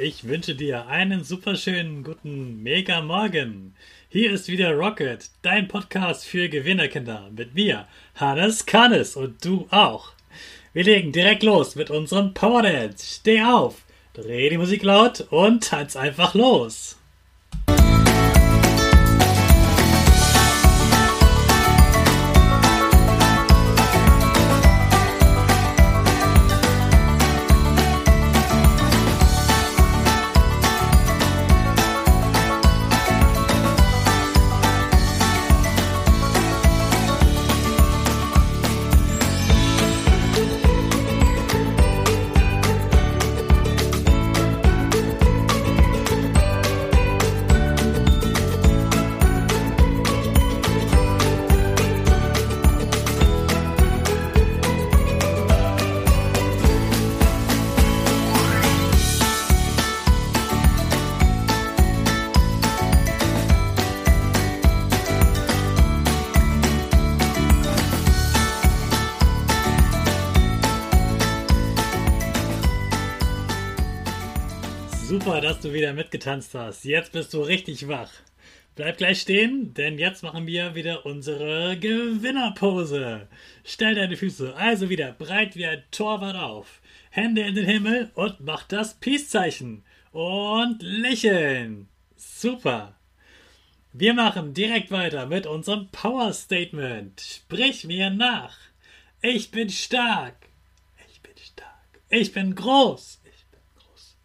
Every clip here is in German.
Ich wünsche dir einen superschönen guten Mega Morgen. Hier ist wieder Rocket, dein Podcast für Gewinnerkinder mit mir, Hannes Kannes und du auch. Wir legen direkt los mit unserem Power Dance. Steh auf, dreh die Musik laut und tanz einfach los. Super, dass du wieder mitgetanzt hast. Jetzt bist du richtig wach. Bleib gleich stehen, denn jetzt machen wir wieder unsere Gewinnerpose. Stell deine Füße also wieder breit wie ein Torwart auf. Hände in den Himmel und mach das Peace-Zeichen. Und lächeln. Super. Wir machen direkt weiter mit unserem Power Statement. Sprich mir nach. Ich bin stark. Ich bin stark. Ich bin groß.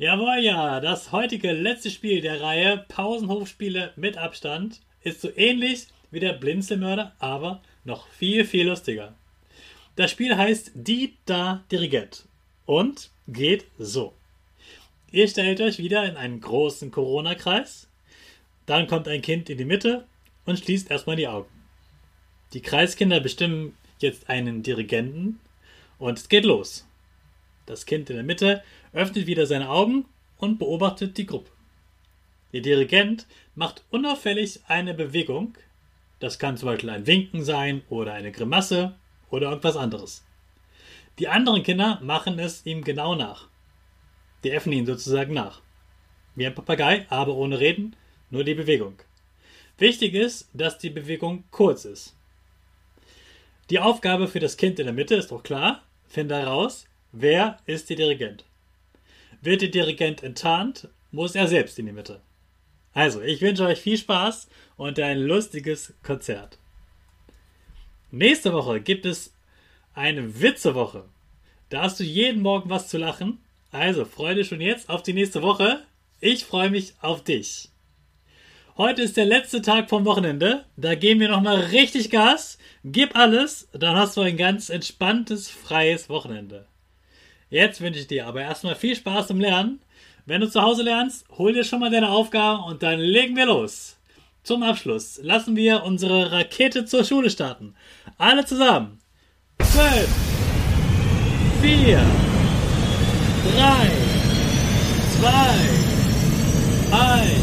Jawohl, ja, das heutige letzte Spiel der Reihe Pausenhofspiele mit Abstand ist so ähnlich wie der Blinzelmörder, aber noch viel, viel lustiger. Das Spiel heißt Die Da Dirigent und geht so. Ihr stellt euch wieder in einen großen Corona-Kreis, dann kommt ein Kind in die Mitte und schließt erstmal die Augen. Die Kreiskinder bestimmen jetzt einen Dirigenten und es geht los. Das Kind in der Mitte öffnet wieder seine Augen und beobachtet die Gruppe. Der Dirigent macht unauffällig eine Bewegung. Das kann zum Beispiel ein Winken sein oder eine Grimasse oder irgendwas anderes. Die anderen Kinder machen es ihm genau nach. Die äffen ihn sozusagen nach. Wie ein Papagei, aber ohne Reden, nur die Bewegung. Wichtig ist, dass die Bewegung kurz ist. Die Aufgabe für das Kind in der Mitte ist doch klar. Finde heraus, Wer ist der Dirigent? Wird der Dirigent enttarnt, muss er selbst in die Mitte. Also, ich wünsche euch viel Spaß und ein lustiges Konzert. Nächste Woche gibt es eine Witzewoche. Da hast du jeden Morgen was zu lachen. Also freue dich schon jetzt auf die nächste Woche. Ich freue mich auf dich. Heute ist der letzte Tag vom Wochenende. Da geben wir nochmal richtig Gas. Gib alles, dann hast du ein ganz entspanntes, freies Wochenende. Jetzt wünsche ich dir aber erstmal viel Spaß zum Lernen. Wenn du zu Hause lernst, hol dir schon mal deine Aufgaben und dann legen wir los. Zum Abschluss lassen wir unsere Rakete zur Schule starten. Alle zusammen. 5, 4, 3, 2, 1, go, go, go!